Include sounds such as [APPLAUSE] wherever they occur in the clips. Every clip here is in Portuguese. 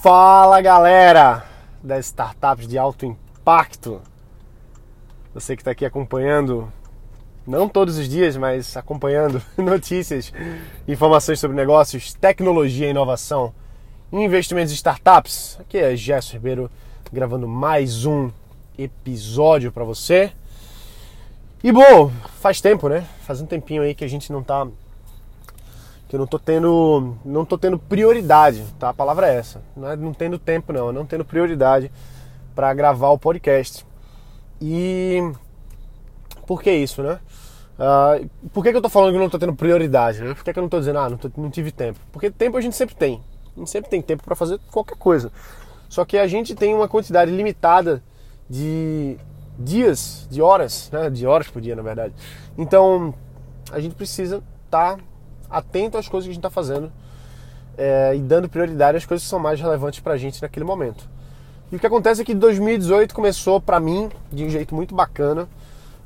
Fala galera das startups de alto impacto. Você que está aqui acompanhando, não todos os dias, mas acompanhando [LAUGHS] notícias, informações sobre negócios, tecnologia, inovação, investimentos em startups. Aqui é Gerson Ribeiro gravando mais um episódio para você. E bom, faz tempo, né? Faz um tempinho aí que a gente não tá que eu não tô tendo não tô tendo prioridade, tá? A palavra é essa. Não é não tendo tempo não, não tendo prioridade para gravar o podcast. E por que isso, né? Uh, por que, que eu tô falando que eu não tô tendo prioridade? Né? Por que, que eu não tô dizendo, ah, não, tô, não tive tempo? Porque tempo a gente sempre tem. A gente sempre tem tempo para fazer qualquer coisa. Só que a gente tem uma quantidade limitada de dias, de horas, né? De horas por dia, na verdade. Então, a gente precisa estar tá atento às coisas que a gente está fazendo é, e dando prioridade às coisas que são mais relevantes para a gente naquele momento. E o que acontece é que 2018 começou para mim de um jeito muito bacana,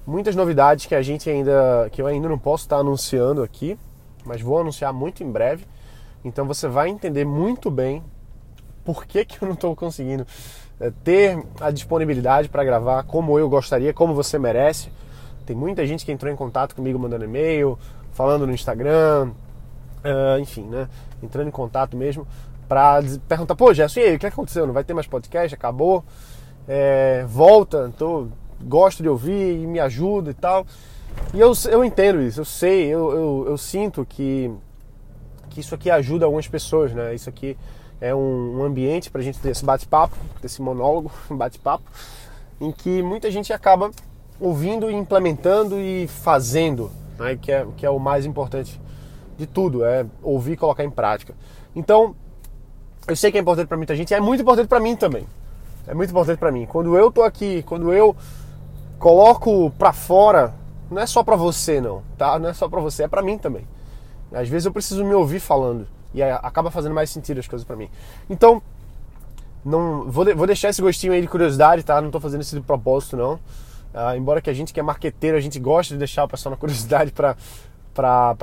muitas novidades que a gente ainda que eu ainda não posso estar tá anunciando aqui, mas vou anunciar muito em breve. Então você vai entender muito bem por que, que eu não estou conseguindo é, ter a disponibilidade para gravar como eu gostaria, como você merece. Tem muita gente que entrou em contato comigo mandando e-mail, falando no Instagram, uh, enfim, né? Entrando em contato mesmo para perguntar, pô, Gerson, e aí, o que aconteceu? Não vai ter mais podcast? Acabou? É, volta, tô, gosto de ouvir e me ajuda e tal. E eu, eu entendo isso, eu sei, eu, eu, eu sinto que, que isso aqui ajuda algumas pessoas, né? Isso aqui é um, um ambiente para a gente ter esse bate-papo, esse monólogo, [LAUGHS] bate-papo, em que muita gente acaba ouvindo, implementando e fazendo né, que, é, que é o mais importante de tudo, é ouvir e colocar em prática. Então, eu sei que é importante para muita gente é muito importante para mim também. É muito importante para mim. Quando eu tô aqui, quando eu coloco para fora, não é só para você não, tá? Não é só para você, é para mim também. Às vezes eu preciso me ouvir falando e acaba fazendo mais sentido as coisas para mim. Então, não vou, vou deixar esse gostinho aí de curiosidade, tá? Não tô fazendo isso de propósito não. Uh, embora que a gente que é marqueteiro, a gente gosta de deixar o pessoal na curiosidade para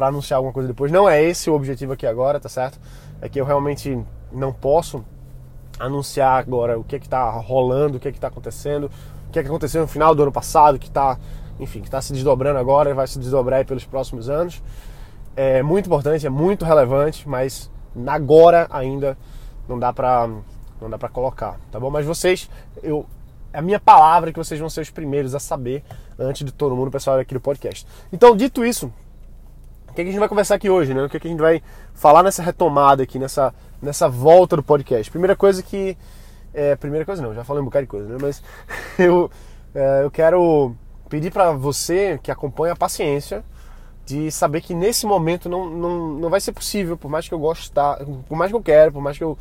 anunciar alguma coisa depois. Não é esse o objetivo aqui agora, tá certo? É que eu realmente não posso anunciar agora o que é que tá rolando, o que é que tá acontecendo, o que é que aconteceu no final do ano passado, que tá, enfim, que tá se desdobrando agora e vai se desdobrar pelos próximos anos. É muito importante, é muito relevante, mas agora ainda não dá pra não dá para colocar, tá bom? Mas vocês, eu a minha palavra que vocês vão ser os primeiros a saber antes de todo mundo, pessoal aqui do podcast. Então, dito isso, o que, a gente vai conversar aqui hoje, né? O que, a gente vai falar nessa retomada aqui, nessa, nessa volta do podcast? Primeira coisa que. É, primeira coisa não, já falei um bocado de coisa, né? Mas [LAUGHS] eu, é, eu quero pedir para você que acompanha a paciência de saber que nesse momento não, não, não vai ser possível, por mais que eu goste, por mais que eu quero, por mais que eu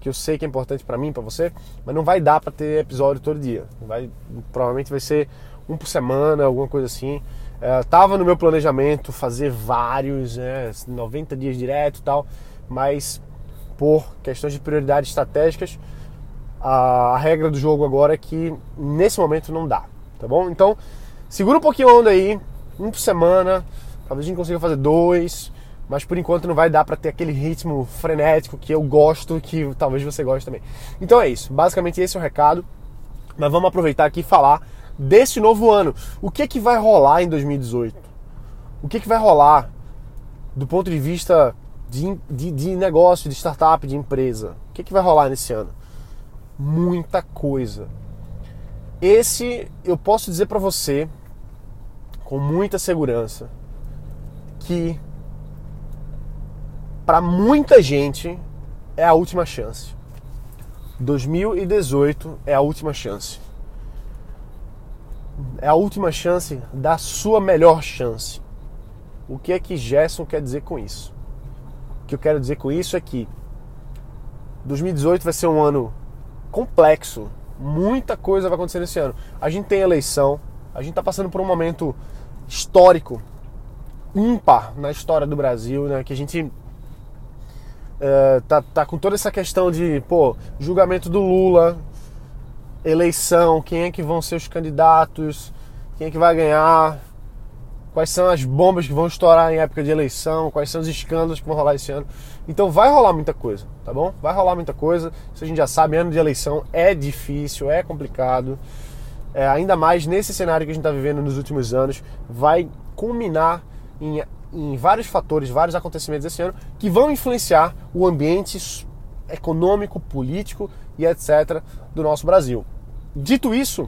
que eu sei que é importante para mim, para você, mas não vai dar para ter episódio todo dia. Vai, provavelmente vai ser um por semana, alguma coisa assim. É, tava no meu planejamento fazer vários, né, 90 dias direto tal, mas por questões de prioridades estratégicas, a, a, regra do jogo agora é que nesse momento não dá, tá bom? Então, segura um pouquinho a onda aí, um por semana, talvez a gente consiga fazer dois, mas por enquanto não vai dar para ter aquele ritmo frenético que eu gosto, que talvez você goste também. Então é isso, basicamente esse é o recado. Mas vamos aproveitar aqui e falar desse novo ano. O que que vai rolar em 2018? O que que vai rolar do ponto de vista de, de, de negócio, de startup, de empresa? O que que vai rolar nesse ano? Muita coisa. Esse eu posso dizer para você com muita segurança que para muita gente é a última chance. 2018 é a última chance. É a última chance da sua melhor chance. O que é que Gerson quer dizer com isso? O que eu quero dizer com isso é que 2018 vai ser um ano complexo. Muita coisa vai acontecer nesse ano. A gente tem eleição, a gente está passando por um momento histórico, ímpar na história do Brasil, né? Que a gente é, tá, tá com toda essa questão de, pô, julgamento do Lula, eleição, quem é que vão ser os candidatos, quem é que vai ganhar, quais são as bombas que vão estourar em época de eleição, quais são os escândalos que vão rolar esse ano. Então vai rolar muita coisa, tá bom? Vai rolar muita coisa. Isso a gente já sabe, ano de eleição é difícil, é complicado. É, ainda mais nesse cenário que a gente está vivendo nos últimos anos, vai culminar em, em vários fatores, vários acontecimentos esse ano que vão influenciar o ambiente econômico, político e etc. do nosso Brasil. Dito isso,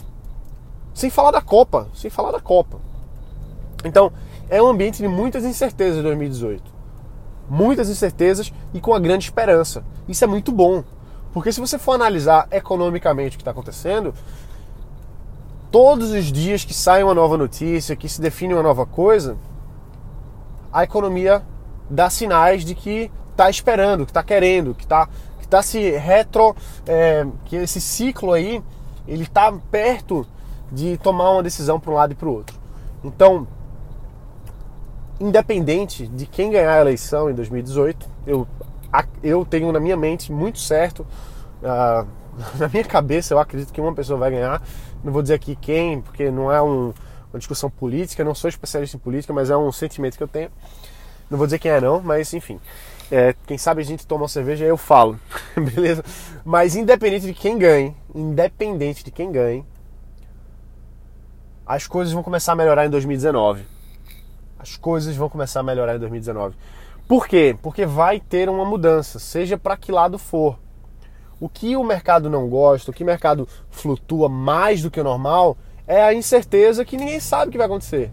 sem falar da Copa, sem falar da Copa. Então, é um ambiente de muitas incertezas em 2018. Muitas incertezas e com a grande esperança. Isso é muito bom. Porque se você for analisar economicamente o que está acontecendo, todos os dias que sai uma nova notícia, que se define uma nova coisa, a economia dá sinais de que está esperando, que está querendo, que está que tá se retro, é, que esse ciclo aí ele está perto de tomar uma decisão para um lado e para o outro. Então, independente de quem ganhar a eleição em 2018, eu, eu tenho na minha mente muito certo, uh, [LAUGHS] na minha cabeça eu acredito que uma pessoa vai ganhar. Não vou dizer aqui quem, porque não é um, uma discussão política, não sou especialista em política, mas é um sentimento que eu tenho. Não vou dizer quem é não, mas enfim. É, quem sabe a gente toma uma cerveja eu falo, [LAUGHS] beleza? Mas independente de quem ganhe, independente de quem ganhe, as coisas vão começar a melhorar em 2019. As coisas vão começar a melhorar em 2019. Por quê? Porque vai ter uma mudança, seja para que lado for. O que o mercado não gosta, o que o mercado flutua mais do que o normal, é a incerteza que ninguém sabe o que vai acontecer.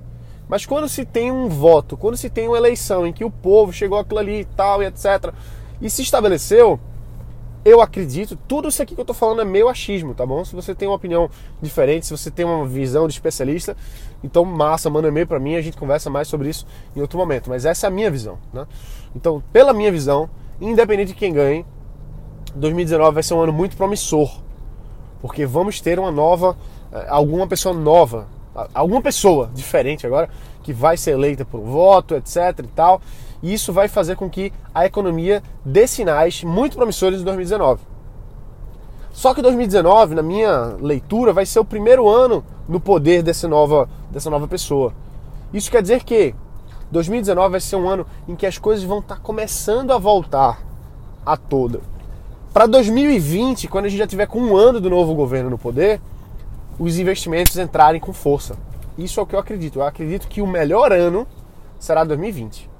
Mas quando se tem um voto, quando se tem uma eleição em que o povo chegou aquilo ali e tal e etc, e se estabeleceu, eu acredito, tudo isso aqui que eu tô falando é meu achismo, tá bom? Se você tem uma opinião diferente, se você tem uma visão de especialista, então massa, manda um e-mail para mim, a gente conversa mais sobre isso em outro momento. Mas essa é a minha visão, né? Então, pela minha visão, independente de quem ganhe, 2019 vai ser um ano muito promissor, porque vamos ter uma nova, alguma pessoa nova, alguma pessoa diferente agora que vai ser eleita por voto, etc e tal. E isso vai fazer com que a economia dê sinais muito promissores em 2019. Só que 2019, na minha leitura, vai ser o primeiro ano no poder dessa nova, dessa nova pessoa. Isso quer dizer que 2019 vai ser um ano em que as coisas vão estar começando a voltar a toda. Para 2020, quando a gente já tiver com um ano do novo governo no poder, os investimentos entrarem com força. Isso é o que eu acredito. Eu acredito que o melhor ano será 2020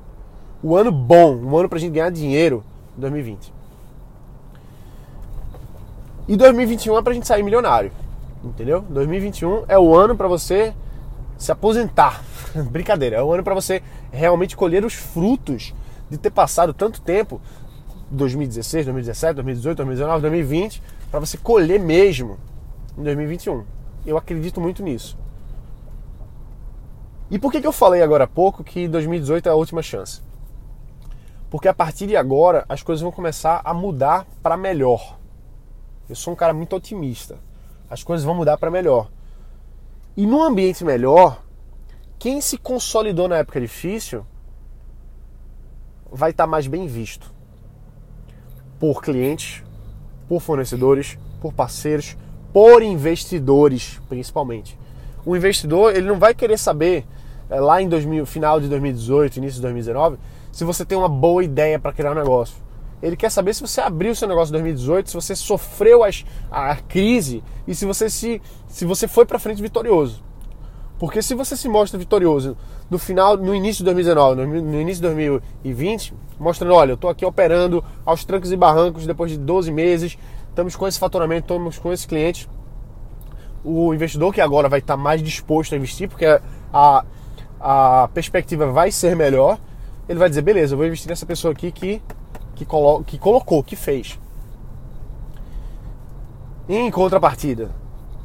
o ano bom, um ano pra gente ganhar dinheiro, 2020. E 2021 é pra gente sair milionário, entendeu? 2021 é o ano para você se aposentar. Brincadeira, é o ano para você realmente colher os frutos de ter passado tanto tempo 2016, 2017, 2018, 2019, 2020 para você colher mesmo em 2021. Eu acredito muito nisso. E por que, que eu falei agora há pouco que 2018 é a última chance? Porque a partir de agora as coisas vão começar a mudar para melhor. Eu sou um cara muito otimista. As coisas vão mudar para melhor. E num ambiente melhor, quem se consolidou na época difícil vai estar tá mais bem visto por clientes, por fornecedores, por parceiros, por investidores, principalmente. O investidor ele não vai querer saber é, lá em 2000, final de 2018, início de 2019 se você tem uma boa ideia para criar um negócio. Ele quer saber se você abriu seu negócio em 2018, se você sofreu as, a crise e se você se, se você foi para frente vitorioso. Porque se você se mostra vitorioso no final, no início de 2019, no início de 2020, mostrando, olha, eu estou aqui operando aos trancos e barrancos depois de 12 meses, estamos com esse faturamento, estamos com esses clientes. O investidor que agora vai estar mais disposto a investir, porque a, a perspectiva vai ser melhor, ele vai dizer, beleza, eu vou investir nessa pessoa aqui que, que, colo que colocou, que fez. Em contrapartida,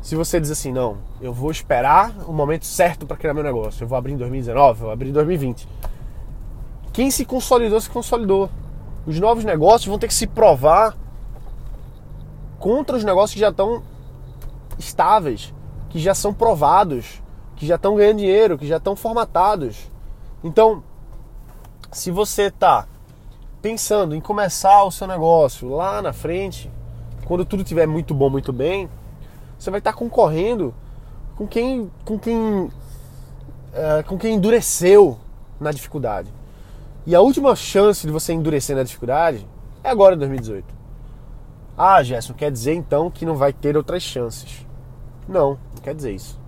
se você diz assim, não, eu vou esperar o momento certo para criar meu negócio, eu vou abrir em 2019, eu vou abrir em 2020. Quem se consolidou, se consolidou. Os novos negócios vão ter que se provar contra os negócios que já estão estáveis, que já são provados, que já estão ganhando dinheiro, que já estão formatados. Então, se você está pensando em começar o seu negócio lá na frente, quando tudo estiver muito bom, muito bem, você vai estar tá concorrendo com quem, com quem é, com quem endureceu na dificuldade. E a última chance de você endurecer na dificuldade é agora em 2018. Ah, Gerson, quer dizer então que não vai ter outras chances? Não, não quer dizer isso.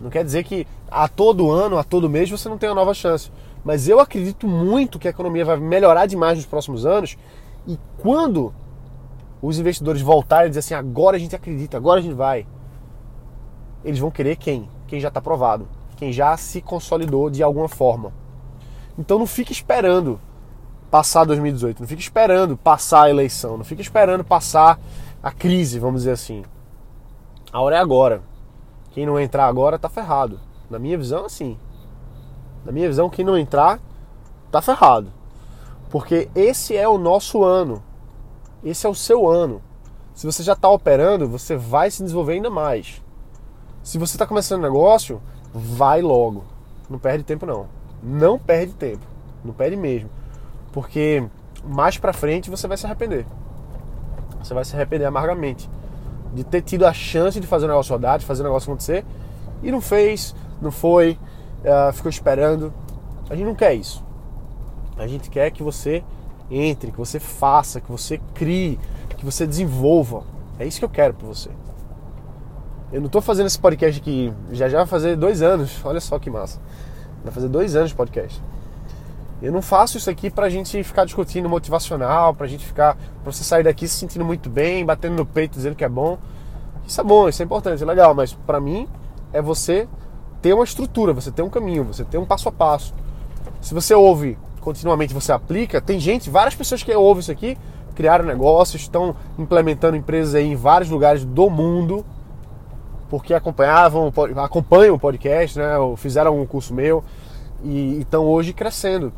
Não quer dizer que a todo ano, a todo mês você não tem uma nova chance. Mas eu acredito muito que a economia vai melhorar demais nos próximos anos e quando os investidores voltarem e dizer assim, agora a gente acredita, agora a gente vai, eles vão querer quem? Quem já está provado, quem já se consolidou de alguma forma. Então não fique esperando passar 2018, não fique esperando passar a eleição, não fique esperando passar a crise, vamos dizer assim. A hora é agora. Quem não entrar agora tá ferrado. Na minha visão, assim. Na minha visão, quem não entrar tá ferrado. Porque esse é o nosso ano. Esse é o seu ano. Se você já está operando, você vai se desenvolver ainda mais. Se você está começando um negócio, vai logo. Não perde tempo não. Não perde tempo. Não perde mesmo. Porque mais pra frente você vai se arrepender. Você vai se arrepender amargamente de ter tido a chance de fazer o negócio rodar, de fazer o negócio acontecer e não fez, não foi, uh, ficou esperando. A gente não quer isso. A gente quer que você entre, que você faça, que você crie, que você desenvolva. É isso que eu quero para você. Eu não estou fazendo esse podcast aqui, já já vai fazer dois anos. Olha só que massa. Vai fazer dois anos de podcast. Eu não faço isso aqui pra gente ficar discutindo motivacional, pra gente ficar. pra você sair daqui se sentindo muito bem, batendo no peito, dizendo que é bom. Isso é bom, isso é importante, é legal, mas para mim é você ter uma estrutura, você ter um caminho, você ter um passo a passo. Se você ouve continuamente, você aplica, tem gente, várias pessoas que ouvem isso aqui, criaram negócios, estão implementando empresas aí em vários lugares do mundo porque acompanhavam, acompanham o podcast, né? Ou fizeram um curso meu e estão hoje crescendo.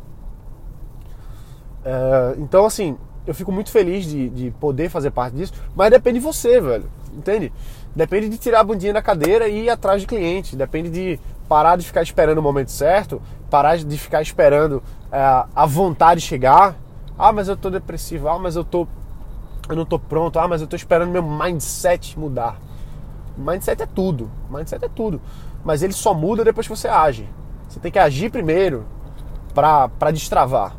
É, então, assim, eu fico muito feliz de, de poder fazer parte disso, mas depende de você, velho. Entende? Depende de tirar a bundinha da cadeira e ir atrás de cliente. Depende de parar de ficar esperando o momento certo, parar de ficar esperando é, a vontade chegar. Ah, mas eu tô depressivo. Ah, mas eu tô. Eu não tô pronto. Ah, mas eu tô esperando meu mindset mudar. Mindset é tudo. Mindset é tudo. Mas ele só muda depois que você age. Você tem que agir primeiro para destravar.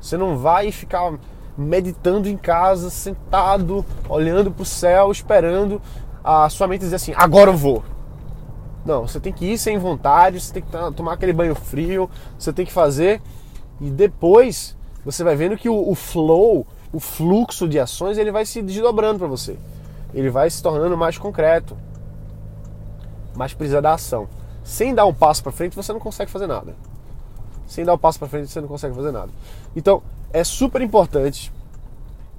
Você não vai ficar meditando em casa, sentado, olhando para o céu, esperando a sua mente dizer assim: agora eu vou. Não, você tem que ir sem vontade, você tem que tomar aquele banho frio, você tem que fazer e depois você vai vendo que o, o flow, o fluxo de ações, ele vai se desdobrando para você. Ele vai se tornando mais concreto mas precisa da ação. Sem dar um passo para frente, você não consegue fazer nada. Sem dar um passo para frente, você não consegue fazer nada. Então, é super importante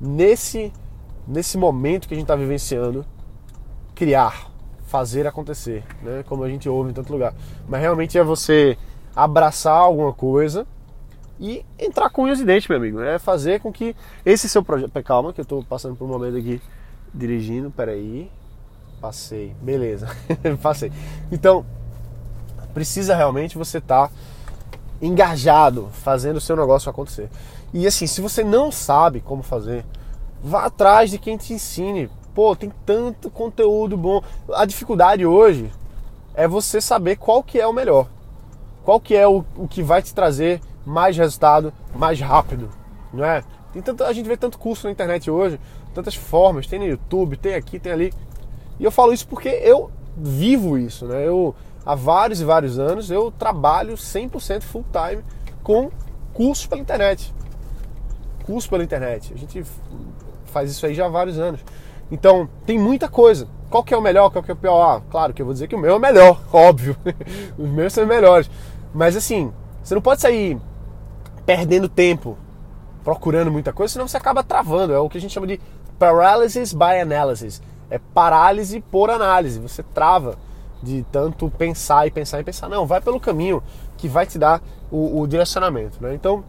nesse nesse momento que a gente está vivenciando criar, fazer acontecer, né? Como a gente ouve em tanto lugar. Mas realmente é você abraçar alguma coisa e entrar com unhas e dentes, meu amigo. É fazer com que esse seu projeto. Calma, que eu estou passando por um momento aqui dirigindo. Peraí. Passei. Beleza. [LAUGHS] Passei. Então, precisa realmente você estar tá engajado, fazendo o seu negócio acontecer. E assim, se você não sabe como fazer, vá atrás de quem te ensine. Pô, tem tanto conteúdo bom. A dificuldade hoje é você saber qual que é o melhor. Qual que é o, o que vai te trazer mais resultado, mais rápido, não é? Tem tanto, a gente vê tanto curso na internet hoje, tantas formas, tem no YouTube, tem aqui, tem ali. E eu falo isso porque eu vivo isso, né? Eu há vários e vários anos eu trabalho 100% full time com cursos pela internet. Curso pela internet. A gente faz isso aí já há vários anos. Então, tem muita coisa. Qual que é o melhor, qual que é o pior? Ah, claro que eu vou dizer que o meu é o melhor, [LAUGHS] óbvio. Os meus são os melhores. Mas assim, você não pode sair perdendo tempo procurando muita coisa, senão você acaba travando. É o que a gente chama de paralysis by analysis é parálise por análise. Você trava de tanto pensar e pensar e pensar. Não, vai pelo caminho que vai te dar o, o direcionamento. Né? Então,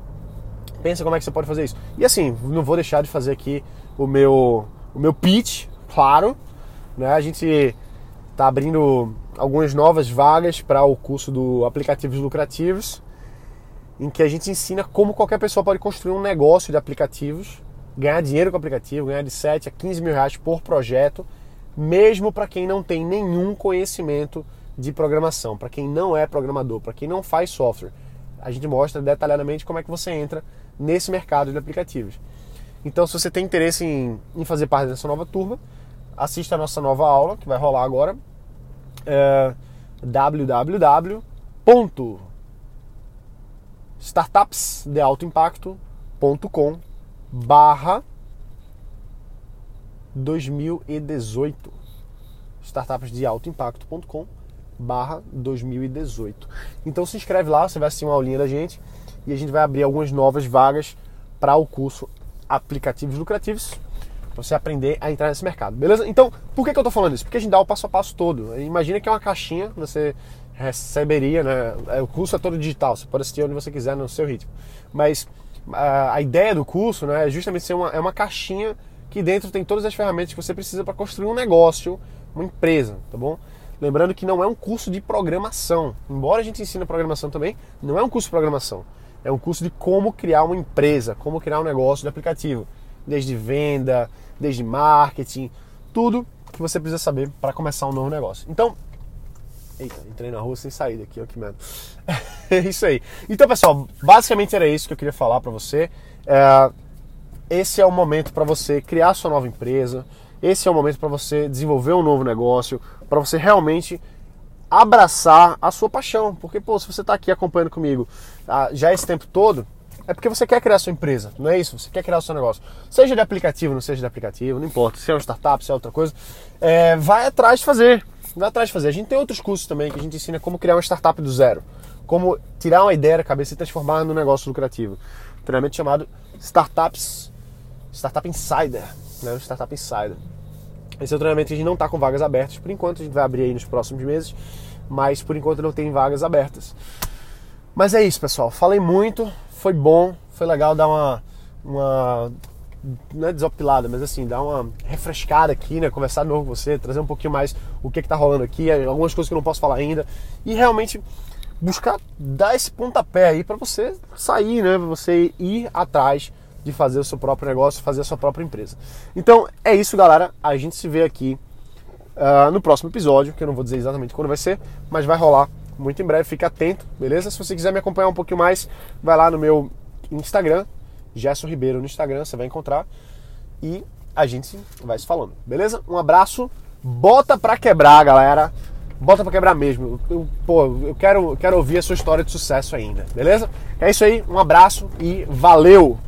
pensa como é que você pode fazer isso. E assim, não vou deixar de fazer aqui o meu, o meu pitch, claro. Né? A gente está abrindo algumas novas vagas para o curso do Aplicativos Lucrativos, em que a gente ensina como qualquer pessoa pode construir um negócio de aplicativos ganhar dinheiro com aplicativo, ganhar de 7 a 15 mil reais por projeto, mesmo para quem não tem nenhum conhecimento de programação, para quem não é programador, para quem não faz software. A gente mostra detalhadamente como é que você entra nesse mercado de aplicativos. Então, se você tem interesse em, em fazer parte dessa nova turma, assista a nossa nova aula que vai rolar agora. É, www.startupsdealtoimpacto.com barra 2018 startupsdealtoimpacto.com barra 2018 então se inscreve lá, você vai assistir uma aulinha da gente e a gente vai abrir algumas novas vagas para o curso aplicativos lucrativos para você aprender a entrar nesse mercado, beleza? Então, por que, que eu estou falando isso? Porque a gente dá o passo a passo todo. Imagina que é uma caixinha, você receberia, né? É, o curso é todo digital, você pode assistir onde você quiser no seu ritmo. Mas a, a ideia do curso né, é justamente ser uma, é uma caixinha que dentro tem todas as ferramentas que você precisa para construir um negócio, uma empresa, tá bom? Lembrando que não é um curso de programação. Embora a gente ensine programação também, não é um curso de programação. É um curso de como criar uma empresa, como criar um negócio de aplicativo. Desde venda, desde marketing, tudo que você precisa saber para começar um novo negócio. Então, Eita, entrei na rua sem saída aqui, ó que merda. [LAUGHS] é isso aí. Então, pessoal, basicamente era isso que eu queria falar para você. É, esse é o momento para você criar sua nova empresa. Esse é o momento para você desenvolver um novo negócio, para você realmente abraçar a sua paixão. Porque, pô, se você está aqui acompanhando comigo ah, já esse tempo todo, é porque você quer criar sua empresa, não é isso? Você quer criar o seu negócio. Seja de aplicativo, não seja de aplicativo, não importa. Se é uma startup, se é outra coisa, é, vai atrás de fazer. Vai atrás de fazer. A gente tem outros cursos também que a gente ensina como criar uma startup do zero. Como tirar uma ideia da cabeça e transformar num negócio lucrativo. Treinamento chamado Startups Startup Insider. Né? Startup Insider. Esse é o treinamento que a gente não está com vagas abertas por enquanto. A gente vai abrir aí nos próximos meses. Mas por enquanto não tem vagas abertas. Mas é isso, pessoal. Falei muito. Foi bom. Foi legal dar uma, uma não é desopilada, mas assim, dar uma refrescada aqui, né? Conversar de novo com você, trazer um pouquinho mais o que, que tá rolando aqui, algumas coisas que eu não posso falar ainda. E realmente buscar dar esse pontapé aí para você sair, né? Pra você ir atrás de fazer o seu próprio negócio, fazer a sua própria empresa. Então é isso, galera. A gente se vê aqui uh, no próximo episódio, que eu não vou dizer exatamente quando vai ser, mas vai rolar muito em breve. Fique atento, beleza? Se você quiser me acompanhar um pouquinho mais, vai lá no meu Instagram, Gerson Ribeiro no Instagram, você vai encontrar. E a gente vai se falando, beleza? Um abraço, bota pra quebrar, galera. Bota pra quebrar mesmo. Eu, pô, eu quero, quero ouvir a sua história de sucesso ainda, beleza? É isso aí, um abraço e valeu!